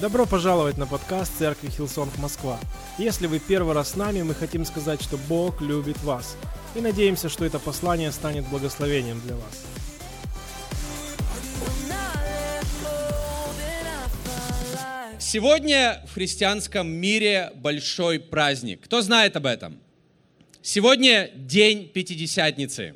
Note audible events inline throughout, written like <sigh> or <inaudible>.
Добро пожаловать на подкаст Церкви Hillsong Москва. Если вы первый раз с нами, мы хотим сказать, что Бог любит вас. И надеемся, что это послание станет благословением для вас. Сегодня в христианском мире большой праздник. Кто знает об этом? Сегодня день Пятидесятницы.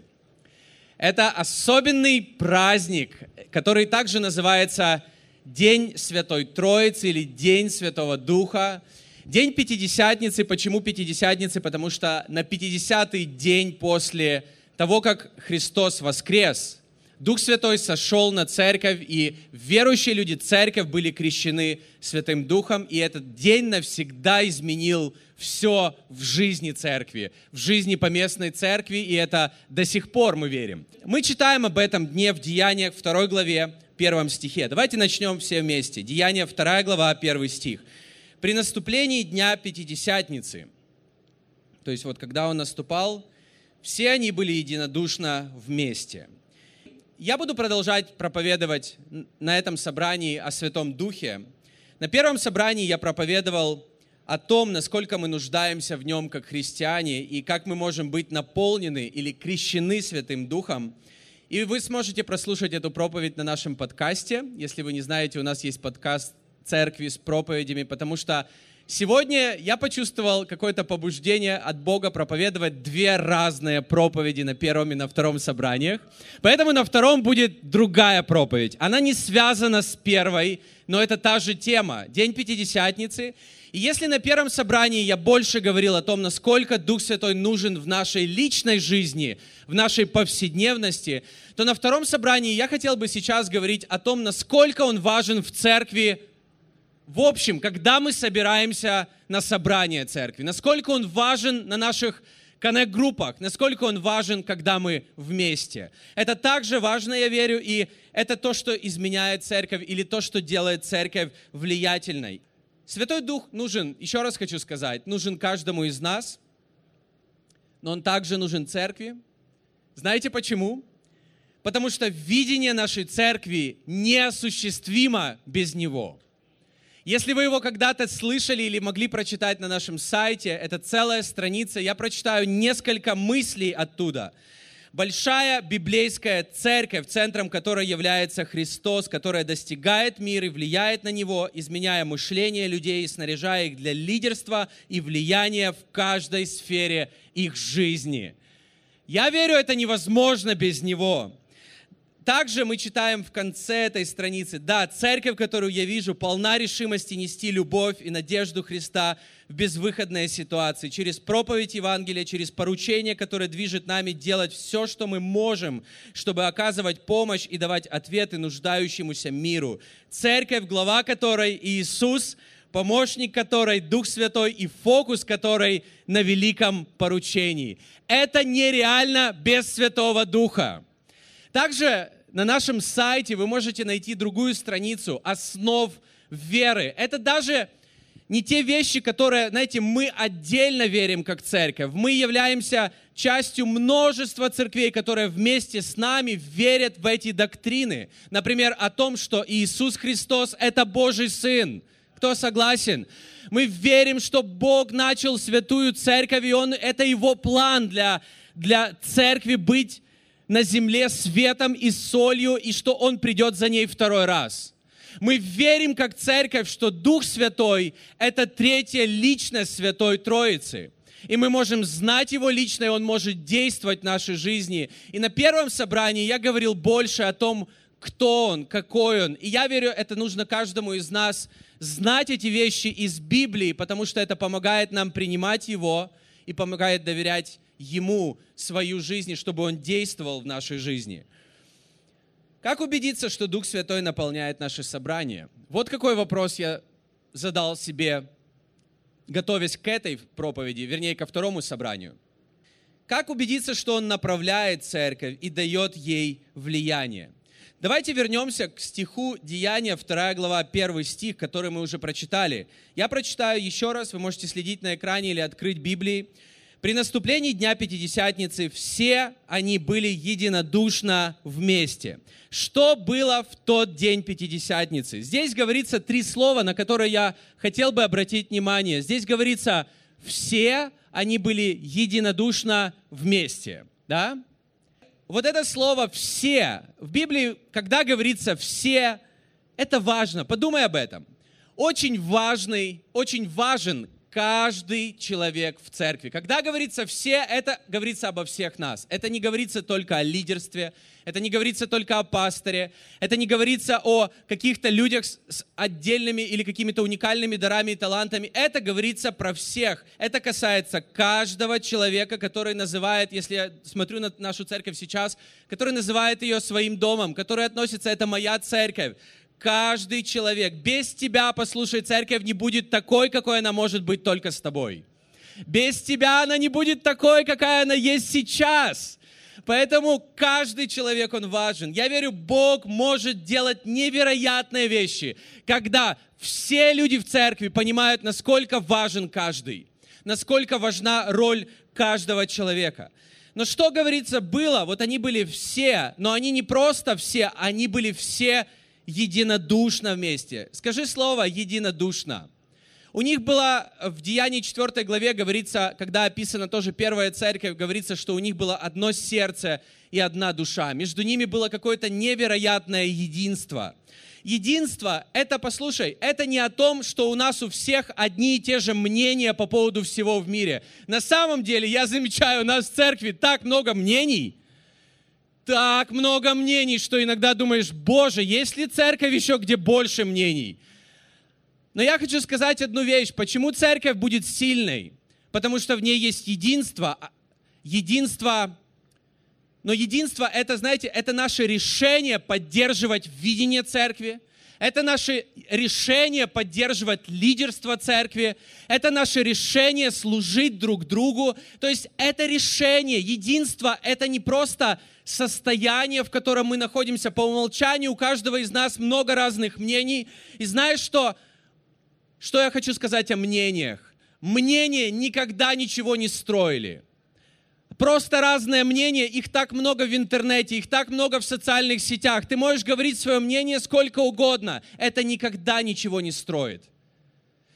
Это особенный праздник, который также называется День Святой Троицы или День Святого Духа. День Пятидесятницы. Почему Пятидесятницы? Потому что на 50-й день после того, как Христос воскрес – Дух Святой сошел на церковь, и верующие люди, церковь были крещены Святым Духом, и этот день навсегда изменил все в жизни церкви, в жизни поместной церкви, и это до сих пор мы верим. Мы читаем об этом дне в Деяниях 2 главе, первом стихе. Давайте начнем все вместе. Деяния 2 глава, 1 стих. «При наступлении Дня Пятидесятницы», то есть вот когда он наступал, все они были единодушно вместе – я буду продолжать проповедовать на этом собрании о Святом Духе. На первом собрании я проповедовал о том, насколько мы нуждаемся в нем как христиане и как мы можем быть наполнены или крещены Святым Духом. И вы сможете прослушать эту проповедь на нашем подкасте. Если вы не знаете, у нас есть подкаст церкви с проповедями, потому что Сегодня я почувствовал какое-то побуждение от Бога проповедовать две разные проповеди на первом и на втором собраниях. Поэтому на втором будет другая проповедь. Она не связана с первой, но это та же тема. День Пятидесятницы. И если на первом собрании я больше говорил о том, насколько Дух Святой нужен в нашей личной жизни, в нашей повседневности, то на втором собрании я хотел бы сейчас говорить о том, насколько Он важен в церкви в общем, когда мы собираемся на собрание церкви, насколько он важен на наших коннект-группах, насколько он важен, когда мы вместе. Это также важно, я верю, и это то, что изменяет церковь или то, что делает церковь влиятельной. Святой Дух нужен, еще раз хочу сказать, нужен каждому из нас, но он также нужен церкви. Знаете почему? Потому что видение нашей церкви неосуществимо без него – если вы его когда-то слышали или могли прочитать на нашем сайте, это целая страница, я прочитаю несколько мыслей оттуда. Большая библейская церковь, центром которой является Христос, которая достигает мира и влияет на него, изменяя мышление людей, снаряжая их для лидерства и влияния в каждой сфере их жизни. Я верю, это невозможно без него. Также мы читаем в конце этой страницы, да, церковь, которую я вижу, полна решимости нести любовь и надежду Христа в безвыходные ситуации, через проповедь Евангелия, через поручение, которое движет нами делать все, что мы можем, чтобы оказывать помощь и давать ответы нуждающемуся миру. Церковь, глава которой Иисус, помощник которой Дух Святой и фокус которой на великом поручении. Это нереально без Святого Духа. Также на нашем сайте вы можете найти другую страницу основ веры. Это даже не те вещи, которые, знаете, мы отдельно верим как церковь. Мы являемся частью множества церквей, которые вместе с нами верят в эти доктрины. Например, о том, что Иисус Христос – это Божий Сын. Кто согласен? Мы верим, что Бог начал святую церковь, и Он, это Его план для, для церкви быть на земле светом и солью, и что Он придет за ней второй раз. Мы верим как церковь, что Дух Святой – это третья личность Святой Троицы. И мы можем знать Его лично, и Он может действовать в нашей жизни. И на первом собрании я говорил больше о том, кто Он, какой Он. И я верю, это нужно каждому из нас знать эти вещи из Библии, потому что это помогает нам принимать Его и помогает доверять Ему свою жизнь, чтобы Он действовал в нашей жизни. Как убедиться, что Дух Святой наполняет наше собрание? Вот какой вопрос я задал себе, готовясь к этой проповеди, вернее, ко второму собранию. Как убедиться, что Он направляет церковь и дает ей влияние? Давайте вернемся к стиху Деяния, 2 глава, 1 стих, который мы уже прочитали. Я прочитаю еще раз, вы можете следить на экране или открыть Библии. При наступлении Дня Пятидесятницы все они были единодушно вместе. Что было в тот день Пятидесятницы? Здесь говорится три слова, на которые я хотел бы обратить внимание. Здесь говорится «все они были единодушно вместе». Да? Вот это слово «все» в Библии, когда говорится «все», это важно. Подумай об этом. Очень важный, очень важен каждый человек в церкви. Когда говорится «все», это говорится обо всех нас. Это не говорится только о лидерстве, это не говорится только о пасторе, это не говорится о каких-то людях с отдельными или какими-то уникальными дарами и талантами. Это говорится про всех. Это касается каждого человека, который называет, если я смотрю на нашу церковь сейчас, который называет ее своим домом, который относится, это моя церковь каждый человек. Без тебя, послушай, церковь не будет такой, какой она может быть только с тобой. Без тебя она не будет такой, какая она есть сейчас. Поэтому каждый человек, он важен. Я верю, Бог может делать невероятные вещи, когда все люди в церкви понимают, насколько важен каждый, насколько важна роль каждого человека. Но что говорится было, вот они были все, но они не просто все, они были все единодушно вместе. Скажи слово единодушно. У них было в Деянии 4 главе, говорится, когда описана тоже первая церковь, говорится, что у них было одно сердце и одна душа. Между ними было какое-то невероятное единство. Единство, это, послушай, это не о том, что у нас у всех одни и те же мнения по поводу всего в мире. На самом деле, я замечаю, у нас в церкви так много мнений – так много мнений, что иногда думаешь, Боже, есть ли церковь еще, где больше мнений? Но я хочу сказать одну вещь. Почему церковь будет сильной? Потому что в ней есть единство. А, единство, но единство это, знаете, это наше решение поддерживать видение церкви. Это наше решение поддерживать лидерство церкви. Это наше решение служить друг другу. То есть это решение, единство, это не просто состояние, в котором мы находимся по умолчанию. У каждого из нас много разных мнений. И знаешь что? Что я хочу сказать о мнениях? Мнения никогда ничего не строили. Просто разное мнение, их так много в интернете, их так много в социальных сетях. Ты можешь говорить свое мнение сколько угодно. Это никогда ничего не строит.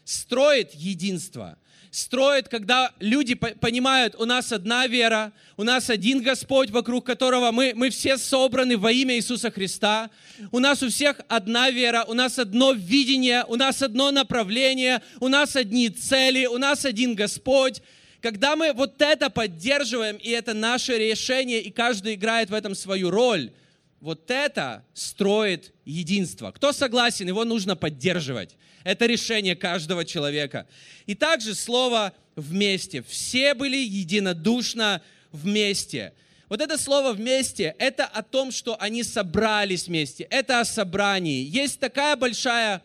Строит единство строит, когда люди понимают, у нас одна вера, у нас один Господь, вокруг которого мы, мы все собраны во имя Иисуса Христа. У нас у всех одна вера, у нас одно видение, у нас одно направление, у нас одни цели, у нас один Господь. Когда мы вот это поддерживаем, и это наше решение, и каждый играет в этом свою роль, вот это строит единство. Кто согласен, его нужно поддерживать. Это решение каждого человека. И также слово «вместе». Все были единодушно вместе. Вот это слово «вместе» — это о том, что они собрались вместе. Это о собрании. Есть такая большая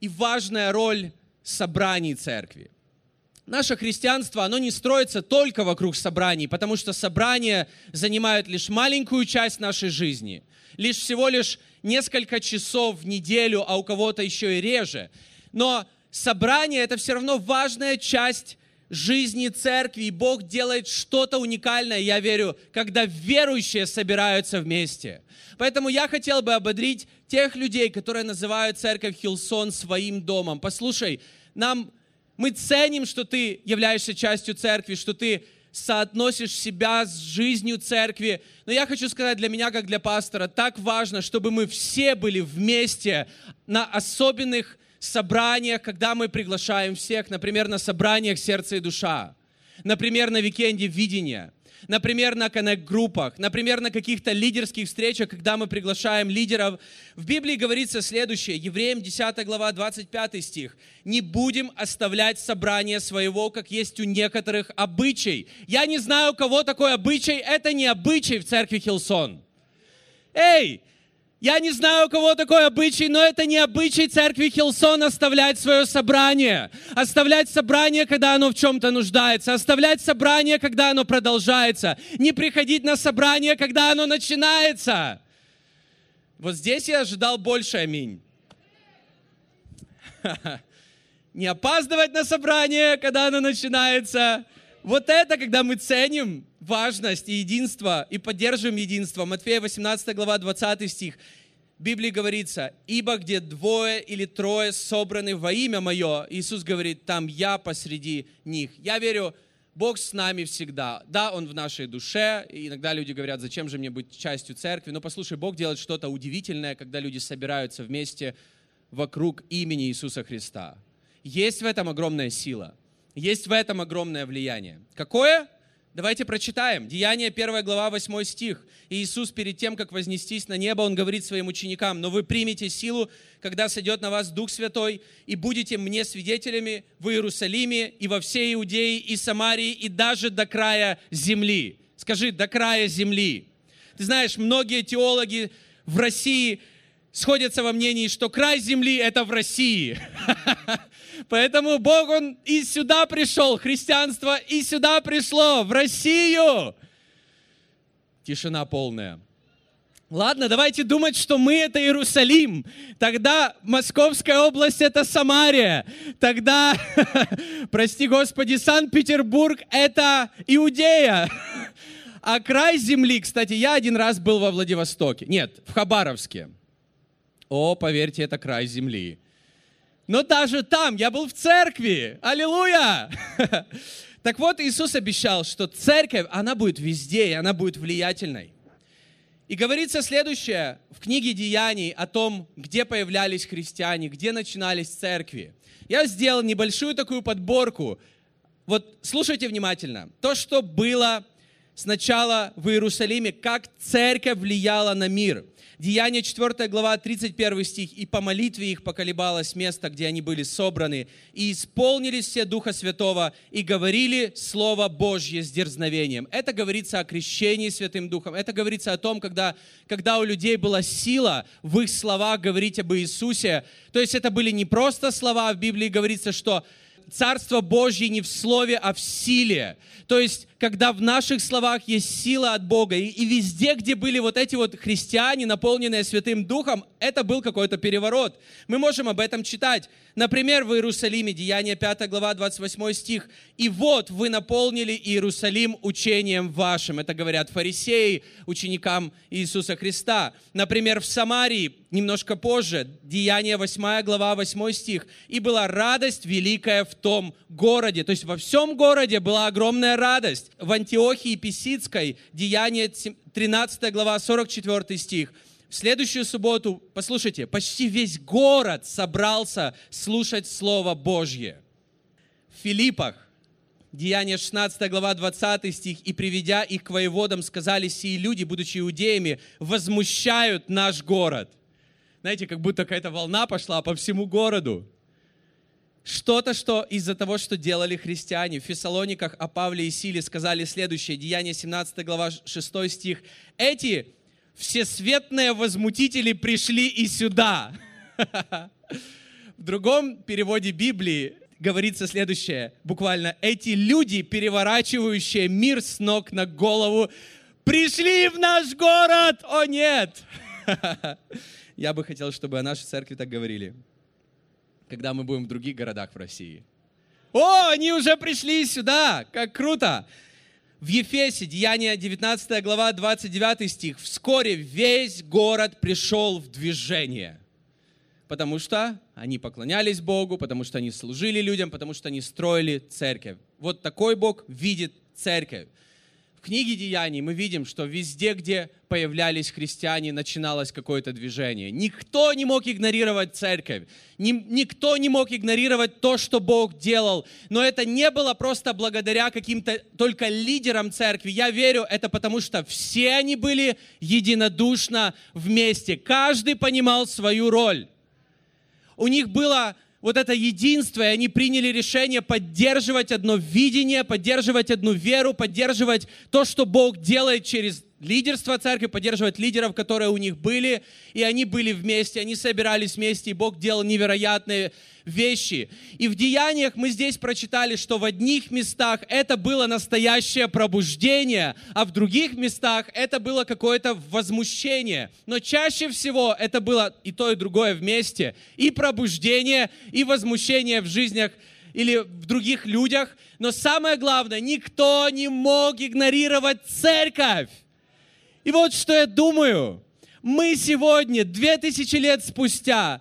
и важная роль собраний церкви. Наше христианство, оно не строится только вокруг собраний, потому что собрания занимают лишь маленькую часть нашей жизни, лишь всего лишь несколько часов в неделю, а у кого-то еще и реже. Но собрание это все равно важная часть жизни церкви, и Бог делает что-то уникальное, я верю, когда верующие собираются вместе. Поэтому я хотел бы ободрить тех людей, которые называют церковь Хилсон своим домом. Послушай, нам мы ценим, что ты являешься частью церкви, что ты соотносишь себя с жизнью церкви. Но я хочу сказать для меня, как для пастора, так важно, чтобы мы все были вместе на особенных собраниях, когда мы приглашаем всех, например, на собраниях сердца и душа, например, на викенде видения, например, на connect -группах, например, на каких-то лидерских встречах, когда мы приглашаем лидеров. В Библии говорится следующее, Евреям 10 глава 25 стих. «Не будем оставлять собрание своего, как есть у некоторых обычай». Я не знаю, у кого такой обычай, это не обычай в церкви Hillsong. Эй, я не знаю, у кого такой обычай, но это не обычай церкви Hillsong оставлять свое собрание. Оставлять собрание, когда оно в чем-то нуждается. Оставлять собрание, когда оно продолжается. Не приходить на собрание, когда оно начинается. Вот здесь я ожидал больше аминь. <laughs> Не опаздывать на собрание, когда оно начинается. Вот это, когда мы ценим важность и единство, и поддерживаем единство. Матфея 18 глава 20 стих. В Библии говорится, «Ибо где двое или трое собраны во имя Мое», Иисус говорит, «там я посреди них». Я верю, Бог с нами всегда. Да, Он в нашей душе. Иногда люди говорят, зачем же мне быть частью церкви? Но послушай, Бог делает что-то удивительное, когда люди собираются вместе вокруг имени Иисуса Христа. Есть в этом огромная сила. Есть в этом огромное влияние. Какое? Давайте прочитаем. Деяние 1 глава 8 стих. И Иисус перед тем, как вознестись на небо, Он говорит своим ученикам, «Но вы примете силу, когда сойдет на вас Дух Святой, и будете мне свидетелями в Иерусалиме и во всей Иудее и Самарии, и даже до края земли». Скажи, до края земли. Ты знаешь, многие теологи в России сходятся во мнении, что край земли – это в России. <laughs> Поэтому Бог, Он и сюда пришел, христианство и сюда пришло, в Россию. Тишина полная. Ладно, давайте думать, что мы это Иерусалим. Тогда Московская область это Самария. Тогда, <laughs> прости Господи, Санкт-Петербург это Иудея. <laughs> А край земли, кстати, я один раз был во Владивостоке. Нет, в Хабаровске. О, поверьте, это край земли. Но даже там я был в церкви. Аллилуйя! <laughs> Так вот, Иисус обещал, что церковь, она будет везде, и она будет влиятельной. И говорится следующее в книге Деяний о том, где появлялись христиане, где начинались церкви. Я сделал небольшую такую подборку. Вот слушайте внимательно. То, что было сначала в Иерусалиме, как церковь влияла на мир – Деяние 4 глава, 31 стих. «И по молитве их поколебалось место, где они были собраны, и исполнились все Духа Святого, и говорили Слово Божье с дерзновением». Это говорится о крещении Святым Духом. Это говорится о том, когда, когда у людей была сила в их словах говорить об Иисусе. То есть это были не просто слова, в Библии говорится, что Царство Божье не в слове, а в силе. То есть, когда в наших словах есть сила от Бога, и, и везде, где были вот эти вот христиане, наполненные Святым Духом, это был какой-то переворот. Мы можем об этом читать. Например, в Иерусалиме, Деяние 5 глава, 28 стих. «И вот вы наполнили Иерусалим учением вашим». Это говорят фарисеи, ученикам Иисуса Христа. Например, в Самарии, немножко позже, Деяние 8 глава, 8 стих. «И была радость великая в том городе». То есть во всем городе была огромная радость. В Антиохии Писицкой, Деяние 13 глава, 44 стих – в следующую субботу, послушайте, почти весь город собрался слушать Слово Божье. В Филиппах, Деяние 16 глава 20 стих, «И приведя их к воеводам, сказали, сии люди, будучи иудеями, возмущают наш город». Знаете, как будто какая-то волна пошла по всему городу. Что-то, что из-за того, что делали христиане. В Фессалониках о Павле и Силе сказали следующее. Деяние 17 глава 6 стих. «Эти всесветные возмутители пришли и сюда. В другом переводе Библии говорится следующее, буквально, эти люди, переворачивающие мир с ног на голову, пришли в наш город, о нет! <laughs> Я бы хотел, чтобы о нашей церкви так говорили, когда мы будем в других городах в России. О, они уже пришли сюда, как круто! в Ефесе, Деяние 19 глава, 29 стих, вскоре весь город пришел в движение, потому что они поклонялись Богу, потому что они служили людям, потому что они строили церковь. Вот такой Бог видит церковь книге Деяний мы видим, что везде, где появлялись христиане, начиналось какое-то движение. Никто не мог игнорировать церковь, никто не мог игнорировать то, что Бог делал. Но это не было просто благодаря каким-то только лидерам церкви. Я верю, это потому что все они были единодушно вместе. Каждый понимал свою роль. У них было вот это единство, и они приняли решение поддерживать одно видение, поддерживать одну веру, поддерживать то, что Бог делает через лидерство церкви, поддерживать лидеров, которые у них были, и они были вместе, они собирались вместе, и Бог делал невероятные вещи. И в Деяниях мы здесь прочитали, что в одних местах это было настоящее пробуждение, а в других местах это было какое-то возмущение. Но чаще всего это было и то, и другое вместе. И пробуждение, и возмущение в жизнях или в других людях, но самое главное, никто не мог игнорировать церковь. И вот что я думаю. Мы сегодня, две тысячи лет спустя,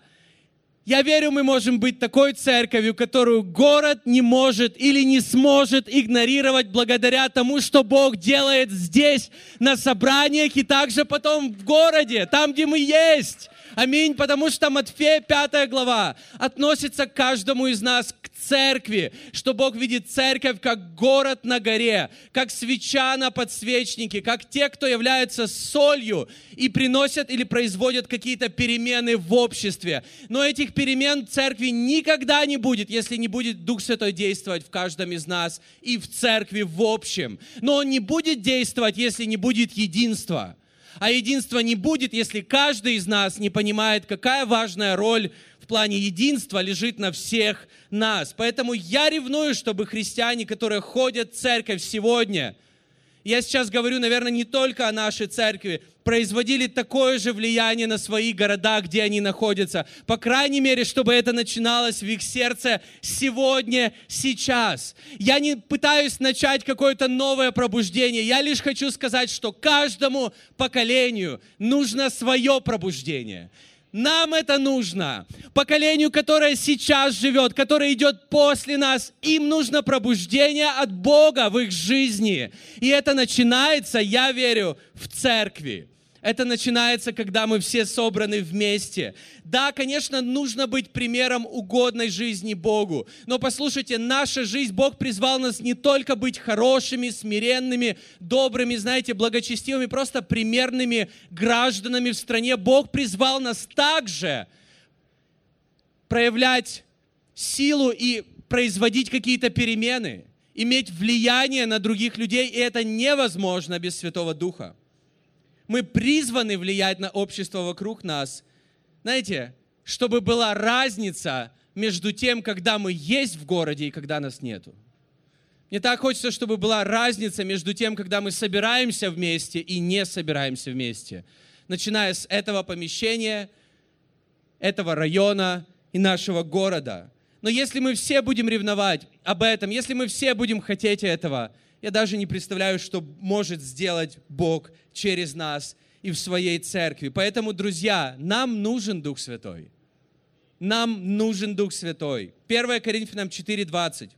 я верю, мы можем быть такой церковью, которую город не может или не сможет игнорировать благодаря тому, что Бог делает здесь, на собраниях и также потом в городе, там, где мы есть. Аминь, потому что Матфея 5 глава относится к каждому из нас, к церкви, что Бог видит церковь как город на горе, как свеча на подсвечнике, как те, кто является солью и приносят или производят какие-то перемены в обществе. Но этих перемен в церкви никогда не будет, если не будет Дух Святой действовать в каждом из нас и в церкви в общем. Но Он не будет действовать, если не будет единства. А единства не будет, если каждый из нас не понимает, какая важная роль в плане единства лежит на всех нас. Поэтому я ревную, чтобы христиане, которые ходят в церковь сегодня, я сейчас говорю, наверное, не только о нашей церкви, производили такое же влияние на свои города, где они находятся. По крайней мере, чтобы это начиналось в их сердце сегодня, сейчас. Я не пытаюсь начать какое-то новое пробуждение. Я лишь хочу сказать, что каждому поколению нужно свое пробуждение. Нам это нужно. Поколению, которое сейчас живет, которое идет после нас, им нужно пробуждение от Бога в их жизни. И это начинается, я верю, в церкви. Это начинается, когда мы все собраны вместе. Да, конечно, нужно быть примером угодной жизни Богу. Но послушайте, наша жизнь, Бог призвал нас не только быть хорошими, смиренными, добрыми, знаете, благочестивыми, просто примерными гражданами в стране. Бог призвал нас также проявлять силу и производить какие-то перемены, иметь влияние на других людей, и это невозможно без Святого Духа. Мы призваны влиять на общество вокруг нас. Знаете, чтобы была разница между тем, когда мы есть в городе и когда нас нету. Мне так хочется, чтобы была разница между тем, когда мы собираемся вместе и не собираемся вместе. Начиная с этого помещения, этого района и нашего города. Но если мы все будем ревновать об этом, если мы все будем хотеть этого, я даже не представляю, что может сделать Бог через нас и в своей церкви. Поэтому, друзья, нам нужен Дух Святой. Нам нужен Дух Святой. 1 Коринфянам 4:20.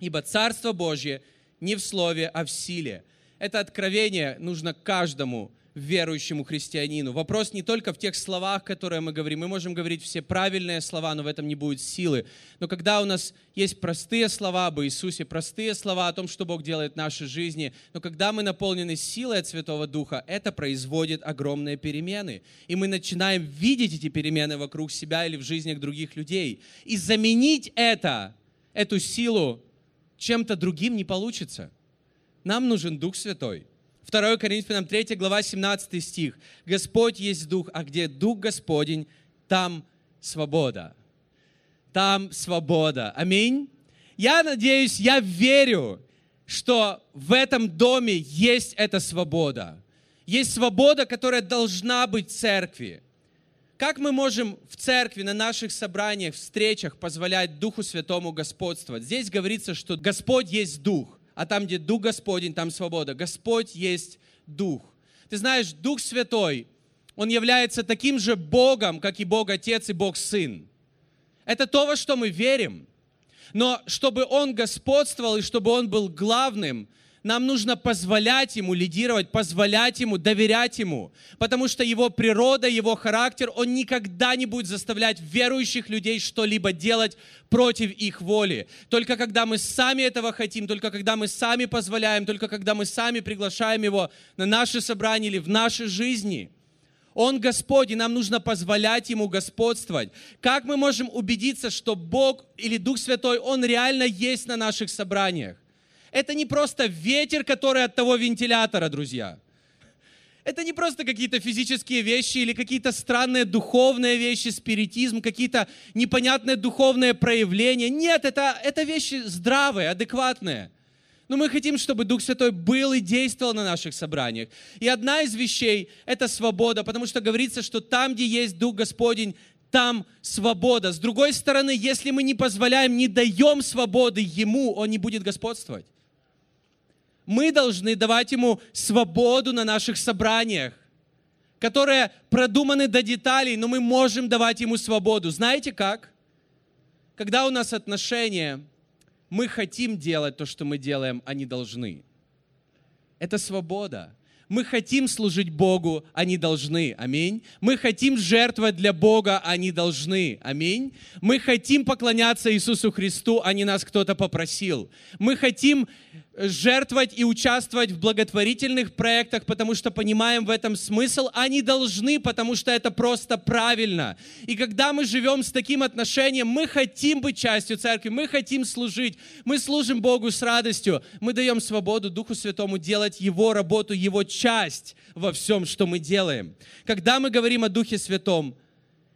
Ибо Царство Божье не в слове, а в силе. Это откровение нужно каждому верующему христианину. Вопрос не только в тех словах, которые мы говорим. Мы можем говорить все правильные слова, но в этом не будет силы. Но когда у нас есть простые слова об Иисусе, простые слова о том, что Бог делает в нашей жизни, но когда мы наполнены силой от Святого Духа, это производит огромные перемены. И мы начинаем видеть эти перемены вокруг себя или в жизнях других людей. И заменить это, эту силу чем-то другим не получится. Нам нужен Дух Святой. 2 Коринфянам 3 глава 17 стих. Господь есть Дух, а где Дух Господень, там свобода. Там свобода. Аминь. Я надеюсь, я верю, что в этом доме есть эта свобода. Есть свобода, которая должна быть в церкви. Как мы можем в церкви, на наших собраниях, встречах позволять Духу Святому господствовать? Здесь говорится, что Господь есть Дух а там, где Дух Господень, там свобода. Господь есть Дух. Ты знаешь, Дух Святой, Он является таким же Богом, как и Бог Отец и Бог Сын. Это то, во что мы верим. Но чтобы Он господствовал и чтобы Он был главным – нам нужно позволять Ему лидировать, позволять Ему, доверять Ему. Потому что Его природа, Его характер, Он никогда не будет заставлять верующих людей что-либо делать против их воли. Только когда мы сами этого хотим, только когда мы сами позволяем, только когда мы сами приглашаем Его на наши собрания или в нашей жизни – он Господь, и нам нужно позволять Ему господствовать. Как мы можем убедиться, что Бог или Дух Святой, Он реально есть на наших собраниях? Это не просто ветер, который от того вентилятора, друзья. Это не просто какие-то физические вещи или какие-то странные духовные вещи, спиритизм, какие-то непонятные духовные проявления. Нет, это, это вещи здравые, адекватные. Но мы хотим, чтобы Дух Святой был и действовал на наших собраниях. И одна из вещей – это свобода, потому что говорится, что там, где есть Дух Господень, там свобода. С другой стороны, если мы не позволяем, не даем свободы Ему, Он не будет господствовать. Мы должны давать Ему свободу на наших собраниях, которые продуманы до деталей, но мы можем давать Ему свободу. Знаете как? Когда у нас отношения, мы хотим делать то, что мы делаем, а не должны. Это свобода. Мы хотим служить Богу, а не должны. Аминь. Мы хотим жертвовать для Бога, а не должны. Аминь. Мы хотим поклоняться Иисусу Христу, а не нас кто-то попросил. Мы хотим жертвовать и участвовать в благотворительных проектах, потому что понимаем в этом смысл, они должны, потому что это просто правильно. И когда мы живем с таким отношением, мы хотим быть частью церкви, мы хотим служить, мы служим Богу с радостью, мы даем свободу Духу Святому делать Его работу, Его часть во всем, что мы делаем. Когда мы говорим о Духе Святом,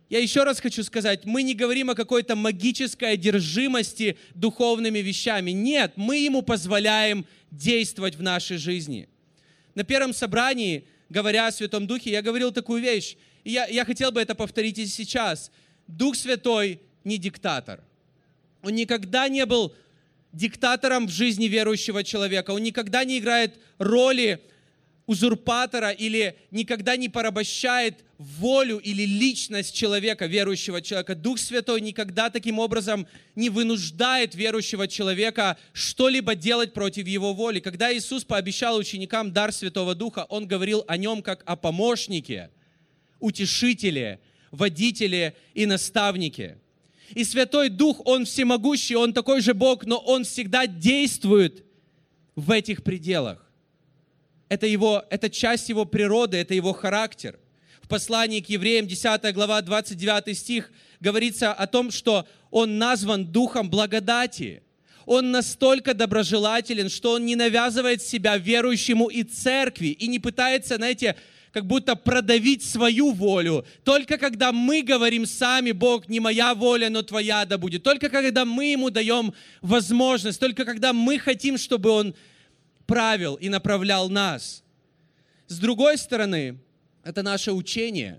я еще раз хочу сказать, мы не говорим о какой-то магической одержимости духовными вещами. Нет, мы ему позволяем действовать в нашей жизни. На первом собрании, говоря о Святом Духе, я говорил такую вещь, и я, я хотел бы это повторить и сейчас. Дух Святой не диктатор. Он никогда не был диктатором в жизни верующего человека. Он никогда не играет роли узурпатора или никогда не порабощает волю или личность человека, верующего человека. Дух Святой никогда таким образом не вынуждает верующего человека что-либо делать против его воли. Когда Иисус пообещал ученикам дар Святого Духа, Он говорил о нем как о помощнике, утешителе, водителе и наставнике. И Святой Дух, Он всемогущий, Он такой же Бог, но Он всегда действует в этих пределах. Это, его, это часть его природы, это его характер. В послании к евреям, 10 глава, 29 стих, говорится о том, что он назван духом благодати. Он настолько доброжелателен, что он не навязывает себя верующему и церкви, и не пытается, знаете, как будто продавить свою волю. Только когда мы говорим сами, Бог, не моя воля, но твоя да будет. Только когда мы ему даем возможность, только когда мы хотим, чтобы он правил и направлял нас. С другой стороны, это наше учение,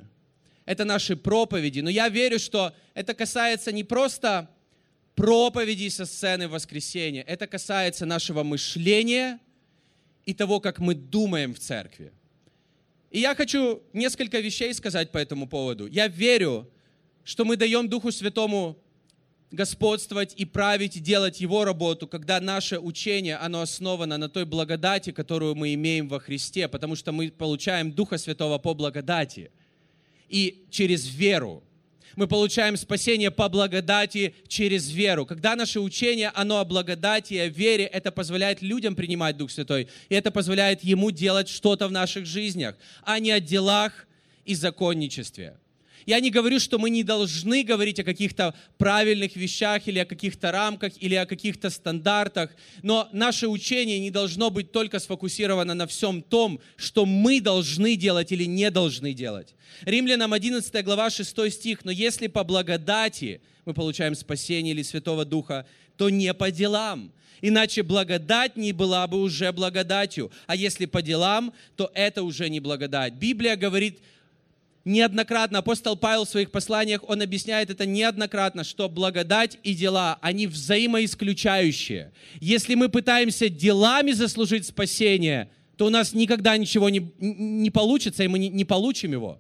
это наши проповеди. Но я верю, что это касается не просто проповедей со сцены воскресенья, это касается нашего мышления и того, как мы думаем в церкви. И я хочу несколько вещей сказать по этому поводу. Я верю, что мы даем Духу Святому господствовать и править, и делать Его работу, когда наше учение, оно основано на той благодати, которую мы имеем во Христе, потому что мы получаем Духа Святого по благодати и через веру. Мы получаем спасение по благодати через веру. Когда наше учение, оно о благодати и о вере, это позволяет людям принимать Дух Святой, и это позволяет Ему делать что-то в наших жизнях, а не о делах и законничестве. Я не говорю, что мы не должны говорить о каких-то правильных вещах или о каких-то рамках или о каких-то стандартах, но наше учение не должно быть только сфокусировано на всем том, что мы должны делать или не должны делать. Римлянам 11 глава 6 стих, но если по благодати мы получаем спасение или Святого Духа, то не по делам. Иначе благодать не была бы уже благодатью. А если по делам, то это уже не благодать. Библия говорит неоднократно, апостол Павел в своих посланиях, он объясняет это неоднократно, что благодать и дела, они взаимоисключающие. Если мы пытаемся делами заслужить спасение, то у нас никогда ничего не, не получится, и мы не, не получим его.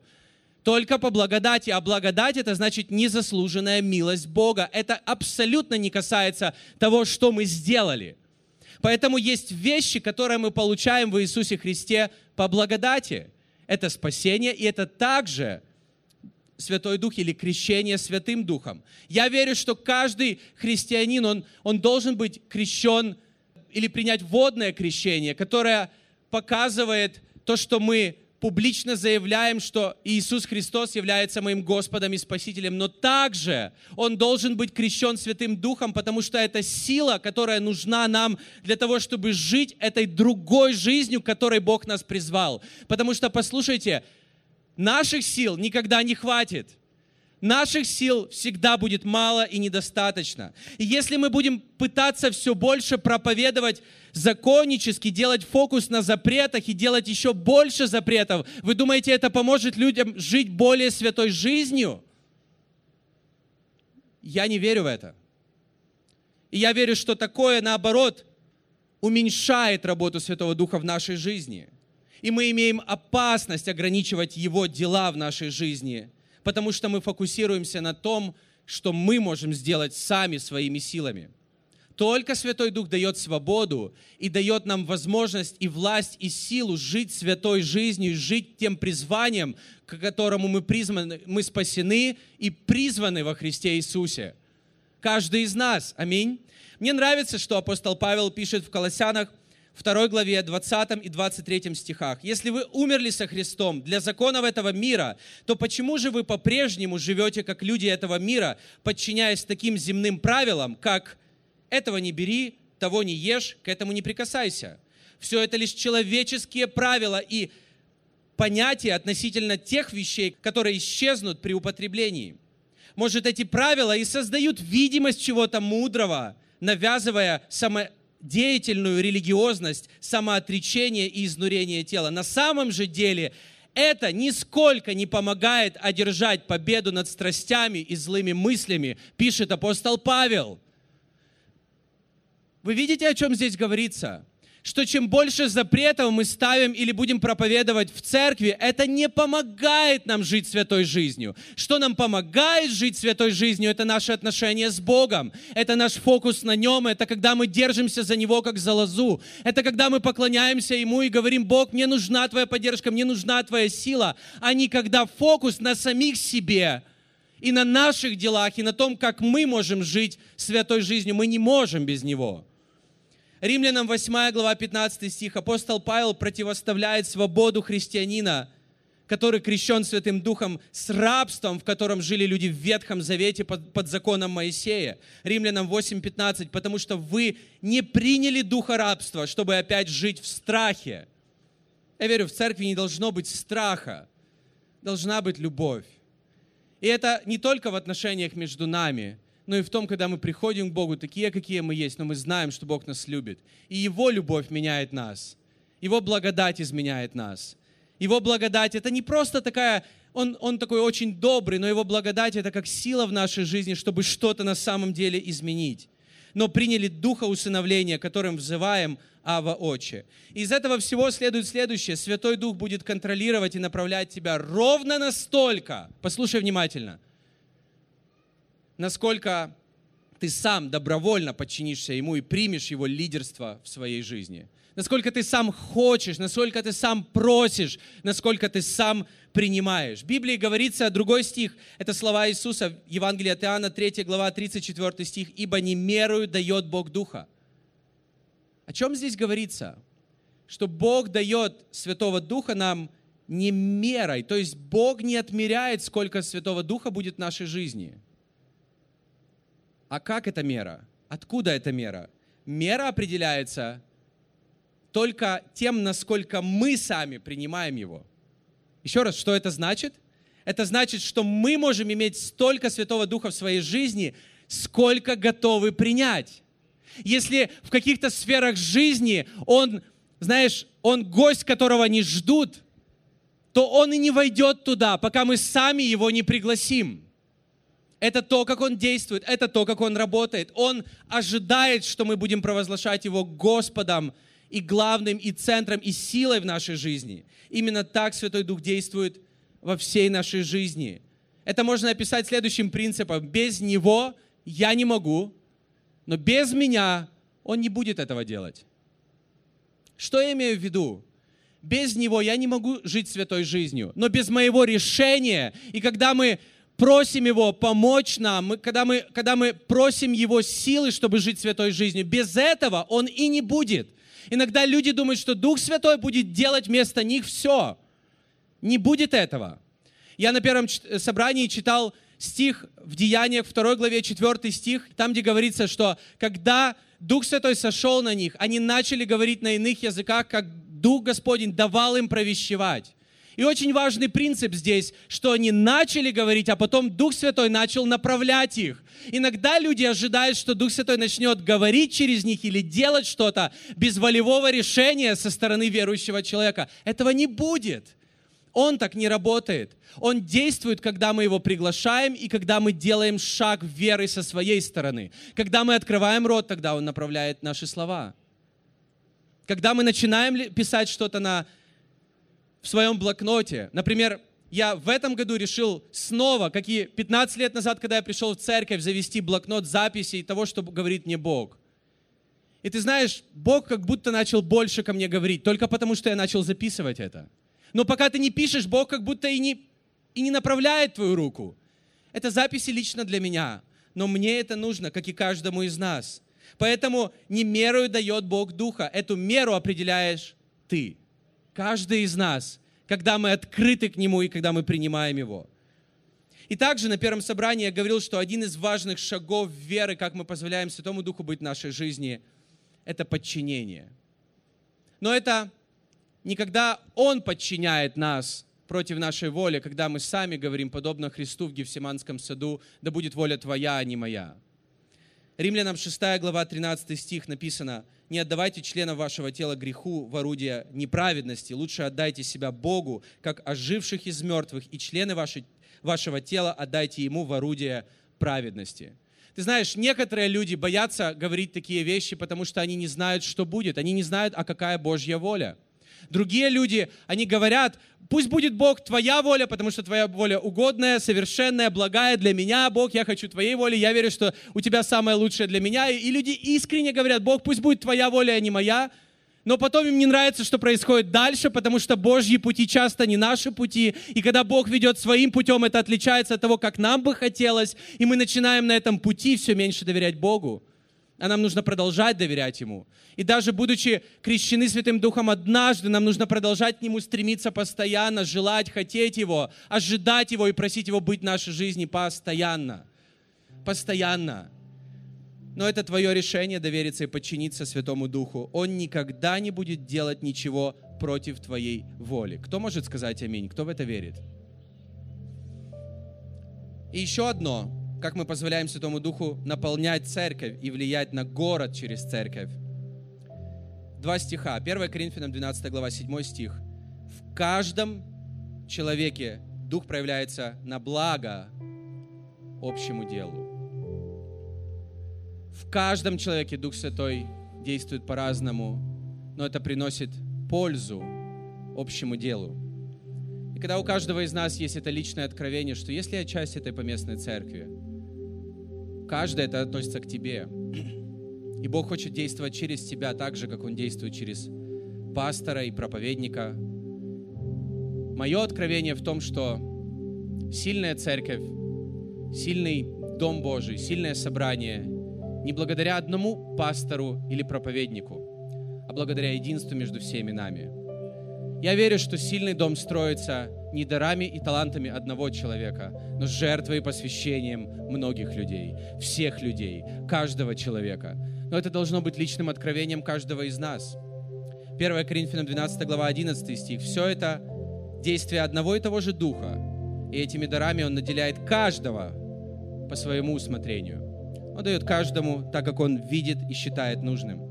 Только по благодати. А благодать это значит незаслуженная милость Бога. Это абсолютно не касается того, что мы сделали. Поэтому есть вещи, которые мы получаем в Иисусе Христе по благодати это спасение, и это также Святой Дух или крещение Святым Духом. Я верю, что каждый христианин, он, он должен быть крещен или принять водное крещение, которое показывает то, что мы публично заявляем, что Иисус Христос является моим Господом и Спасителем, но также Он должен быть крещен Святым Духом, потому что это сила, которая нужна нам для того, чтобы жить этой другой жизнью, которой Бог нас призвал. Потому что, послушайте, наших сил никогда не хватит – Наших сил всегда будет мало и недостаточно. И если мы будем пытаться все больше проповедовать законнически, делать фокус на запретах и делать еще больше запретов, вы думаете, это поможет людям жить более святой жизнью? Я не верю в это. И я верю, что такое, наоборот, уменьшает работу Святого Духа в нашей жизни. И мы имеем опасность ограничивать Его дела в нашей жизни, потому что мы фокусируемся на том, что мы можем сделать сами своими силами. Только Святой Дух дает свободу и дает нам возможность и власть и силу жить святой жизнью, жить тем призванием, к которому мы призваны, мы спасены и призваны во Христе Иисусе. Каждый из нас. Аминь. Мне нравится, что апостол Павел пишет в Колоссянах 2 главе 20 и 23 стихах. «Если вы умерли со Христом для законов этого мира, то почему же вы по-прежнему живете как люди этого мира, подчиняясь таким земным правилам, как этого не бери, того не ешь, к этому не прикасайся. Все это лишь человеческие правила и понятия относительно тех вещей, которые исчезнут при употреблении. Может, эти правила и создают видимость чего-то мудрого, навязывая самодеятельную религиозность, самоотречение и изнурение тела. На самом же деле это нисколько не помогает одержать победу над страстями и злыми мыслями, пишет апостол Павел – вы видите, о чем здесь говорится? Что чем больше запретов мы ставим или будем проповедовать в церкви, это не помогает нам жить святой жизнью. Что нам помогает жить святой жизнью, это наши отношения с Богом. Это наш фокус на Нем, это когда мы держимся за Него как за лозу. Это когда мы поклоняемся Ему и говорим, Бог, мне нужна Твоя поддержка, мне нужна Твоя сила, а не когда фокус на самих себе и на наших делах, и на том, как мы можем жить святой жизнью. Мы не можем без Него. Римлянам 8 глава 15 стих. Апостол Павел противоставляет свободу христианина, который крещен Святым Духом, с рабством, в котором жили люди в Ветхом Завете под, под законом Моисея. Римлянам 8.15. Потому что вы не приняли духа рабства, чтобы опять жить в страхе. Я верю, в церкви не должно быть страха. Должна быть любовь. И это не только в отношениях между нами – но и в том, когда мы приходим к Богу, такие, какие мы есть, но мы знаем, что Бог нас любит. И Его любовь меняет нас. Его благодать изменяет нас. Его благодать – это не просто такая, он, он такой очень добрый, но Его благодать – это как сила в нашей жизни, чтобы что-то на самом деле изменить. Но приняли Духа усыновления, которым взываем Ава Отче. Из этого всего следует следующее. Святой Дух будет контролировать и направлять тебя ровно настолько, послушай внимательно – насколько ты сам добровольно подчинишься Ему и примешь Его лидерство в своей жизни. Насколько ты сам хочешь, насколько ты сам просишь, насколько ты сам принимаешь. В Библии говорится, другой стих, это слова Иисуса, Евангелие от Иоанна, 3 глава, 34 стих, «Ибо не мерую дает Бог Духа». О чем здесь говорится? Что Бог дает Святого Духа нам не мерой, то есть Бог не отмеряет, сколько Святого Духа будет в нашей жизни – а как эта мера? Откуда эта мера? Мера определяется только тем, насколько мы сами принимаем его. Еще раз, что это значит? Это значит, что мы можем иметь столько Святого Духа в своей жизни, сколько готовы принять. Если в каких-то сферах жизни он, знаешь, он гость, которого не ждут, то он и не войдет туда, пока мы сами его не пригласим. Это то, как Он действует, это то, как Он работает. Он ожидает, что мы будем провозглашать Его Господом и главным, и центром, и силой в нашей жизни. Именно так Святой Дух действует во всей нашей жизни. Это можно описать следующим принципом. Без Него я не могу, но без меня Он не будет этого делать. Что я имею в виду? Без Него я не могу жить святой жизнью, но без моего решения, и когда мы просим Его помочь нам, мы, когда, мы, когда мы просим Его силы, чтобы жить святой жизнью, без этого Он и не будет. Иногда люди думают, что Дух Святой будет делать вместо них все. Не будет этого. Я на первом собрании читал стих в Деяниях, 2 главе, 4 стих, там, где говорится, что когда Дух Святой сошел на них, они начали говорить на иных языках, как Дух Господень давал им провещевать. И очень важный принцип здесь, что они начали говорить, а потом Дух Святой начал направлять их. Иногда люди ожидают, что Дух Святой начнет говорить через них или делать что-то без волевого решения со стороны верующего человека. Этого не будет. Он так не работает. Он действует, когда мы его приглашаем и когда мы делаем шаг веры со своей стороны. Когда мы открываем рот, тогда он направляет наши слова. Когда мы начинаем писать что-то на, в своем блокноте, например, я в этом году решил снова, как и 15 лет назад, когда я пришел в церковь, завести блокнот записей того, что говорит мне Бог. И ты знаешь, Бог как будто начал больше ко мне говорить, только потому что я начал записывать это. Но пока ты не пишешь, Бог как будто и не, и не направляет твою руку. Это записи лично для меня, но мне это нужно, как и каждому из нас. Поэтому не меру дает Бог Духа, эту меру определяешь ты. Каждый из нас – когда мы открыты к Нему и когда мы принимаем Его. И также на первом собрании я говорил, что один из важных шагов веры, как мы позволяем Святому Духу быть в нашей жизни, это подчинение. Но это не когда Он подчиняет нас против нашей воли, когда мы сами говорим, подобно Христу в Гефсиманском саду, да будет воля Твоя, а не моя. Римлянам 6 глава 13 стих написано – не отдавайте членов вашего тела греху в орудие неправедности. Лучше отдайте себя Богу, как оживших из мертвых, и члены ваши, вашего тела отдайте Ему в орудие праведности. Ты знаешь, некоторые люди боятся говорить такие вещи, потому что они не знают, что будет. Они не знают, а какая Божья воля. Другие люди, они говорят, пусть будет Бог твоя воля, потому что твоя воля угодная, совершенная, благая для меня, Бог, я хочу твоей воли, я верю, что у тебя самое лучшее для меня. И люди искренне говорят, Бог, пусть будет твоя воля, а не моя. Но потом им не нравится, что происходит дальше, потому что Божьи пути часто не наши пути. И когда Бог ведет своим путем, это отличается от того, как нам бы хотелось. И мы начинаем на этом пути все меньше доверять Богу а нам нужно продолжать доверять Ему. И даже будучи крещены Святым Духом однажды, нам нужно продолжать к Нему стремиться постоянно, желать, хотеть Его, ожидать Его и просить Его быть в нашей жизни постоянно. Постоянно. Но это твое решение довериться и подчиниться Святому Духу. Он никогда не будет делать ничего против твоей воли. Кто может сказать аминь? Кто в это верит? И еще одно как мы позволяем Святому Духу наполнять церковь и влиять на город через церковь. Два стиха. 1 Коринфянам 12 глава 7 стих. В каждом человеке Дух проявляется на благо общему делу. В каждом человеке Дух Святой действует по-разному, но это приносит пользу общему делу. И когда у каждого из нас есть это личное откровение, что если я часть этой поместной церкви, Каждое это относится к тебе. И Бог хочет действовать через тебя так же, как Он действует через пастора и проповедника. Мое откровение в том, что сильная церковь, сильный Дом Божий, сильное собрание не благодаря одному пастору или проповеднику, а благодаря единству между всеми нами. Я верю, что сильный дом строится не дарами и талантами одного человека, но жертвой и посвящением многих людей, всех людей, каждого человека. Но это должно быть личным откровением каждого из нас. 1 Коринфянам 12 глава 11 стих. Все это действие одного и того же Духа. И этими дарами Он наделяет каждого по своему усмотрению. Он дает каждому так, как Он видит и считает нужным.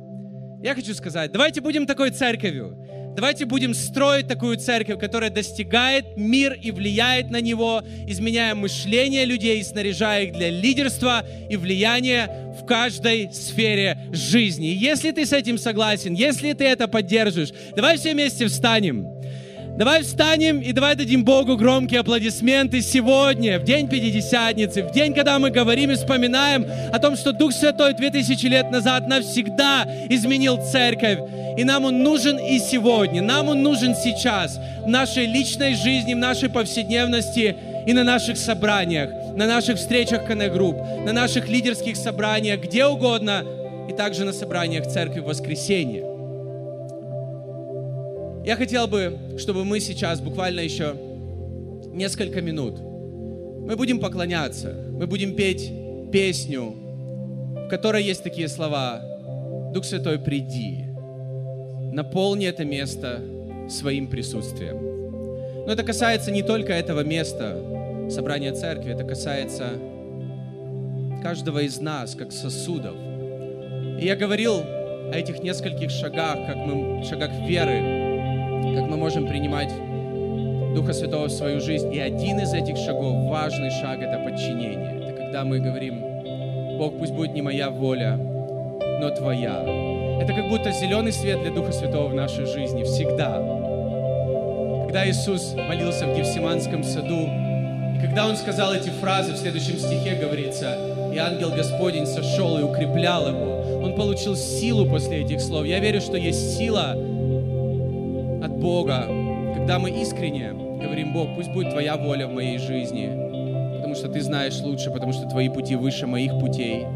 Я хочу сказать, давайте будем такой церковью, Давайте будем строить такую церковь, которая достигает мир и влияет на него, изменяя мышление людей, снаряжая их для лидерства и влияния в каждой сфере жизни. Если ты с этим согласен, если ты это поддерживаешь, давай все вместе встанем. Давай встанем и давай дадим Богу громкие аплодисменты сегодня, в день Пятидесятницы, в день, когда мы говорим и вспоминаем о том, что Дух Святой 2000 лет назад навсегда изменил церковь. И нам Он нужен и сегодня, нам Он нужен сейчас, в нашей личной жизни, в нашей повседневности и на наших собраниях, на наших встречах коннект-групп, на наших лидерских собраниях, где угодно, и также на собраниях церкви в воскресенье. Я хотел бы, чтобы мы сейчас, буквально еще несколько минут, мы будем поклоняться, мы будем петь песню, в которой есть такие слова «Дух Святой, приди, наполни это место своим присутствием». Но это касается не только этого места, собрания церкви, это касается каждого из нас, как сосудов. И я говорил о этих нескольких шагах, как мы, шагах веры, как мы можем принимать Духа Святого в свою жизнь. И один из этих шагов, важный шаг, это подчинение. Это когда мы говорим, Бог, пусть будет не моя воля, но Твоя. Это как будто зеленый свет для Духа Святого в нашей жизни всегда. Когда Иисус молился в Гефсиманском саду, и когда Он сказал эти фразы, в следующем стихе говорится, и ангел Господень сошел и укреплял его. Он получил силу после этих слов. Я верю, что есть сила Бога, когда мы искренне говорим, Бог, пусть будет Твоя воля в моей жизни, потому что Ты знаешь лучше, потому что Твои пути выше моих путей.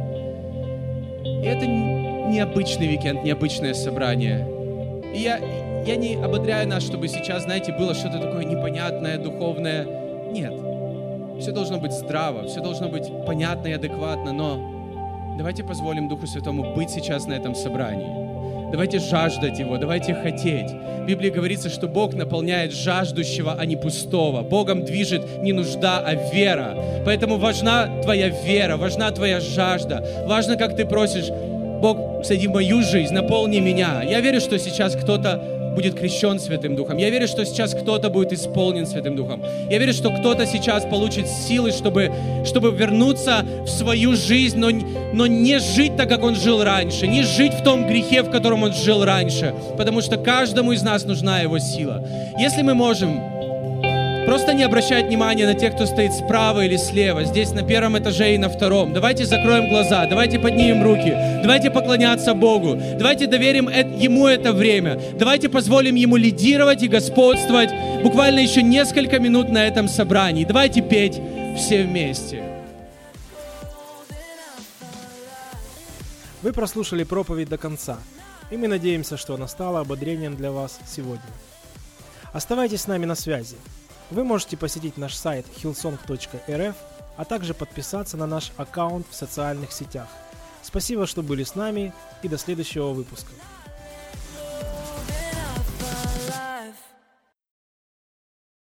И это необычный викенд, необычное собрание. И я, я не ободряю нас, чтобы сейчас, знаете, было что-то такое непонятное, духовное. Нет. Все должно быть здраво, все должно быть понятно и адекватно, но давайте позволим Духу Святому быть сейчас на этом собрании. Давайте жаждать Его, давайте хотеть. В Библии говорится, что Бог наполняет жаждущего, а не пустого. Богом движет не нужда, а вера. Поэтому важна твоя вера, важна твоя жажда. Важно, как ты просишь, Бог, сойди в мою жизнь, наполни меня. Я верю, что сейчас кто-то будет крещен Святым Духом. Я верю, что сейчас кто-то будет исполнен Святым Духом. Я верю, что кто-то сейчас получит силы, чтобы, чтобы вернуться в свою жизнь, но, но не жить так, как он жил раньше, не жить в том грехе, в котором он жил раньше, потому что каждому из нас нужна его сила. Если мы можем Просто не обращать внимания на тех, кто стоит справа или слева, здесь на первом этаже и на втором. Давайте закроем глаза, давайте поднимем руки, давайте поклоняться Богу, давайте доверим Ему это время, давайте позволим Ему лидировать и господствовать буквально еще несколько минут на этом собрании. Давайте петь все вместе. Вы прослушали проповедь до конца, и мы надеемся, что она стала ободрением для вас сегодня. Оставайтесь с нами на связи. Вы можете посетить наш сайт hillsong.rf, а также подписаться на наш аккаунт в социальных сетях. Спасибо, что были с нами и до следующего выпуска.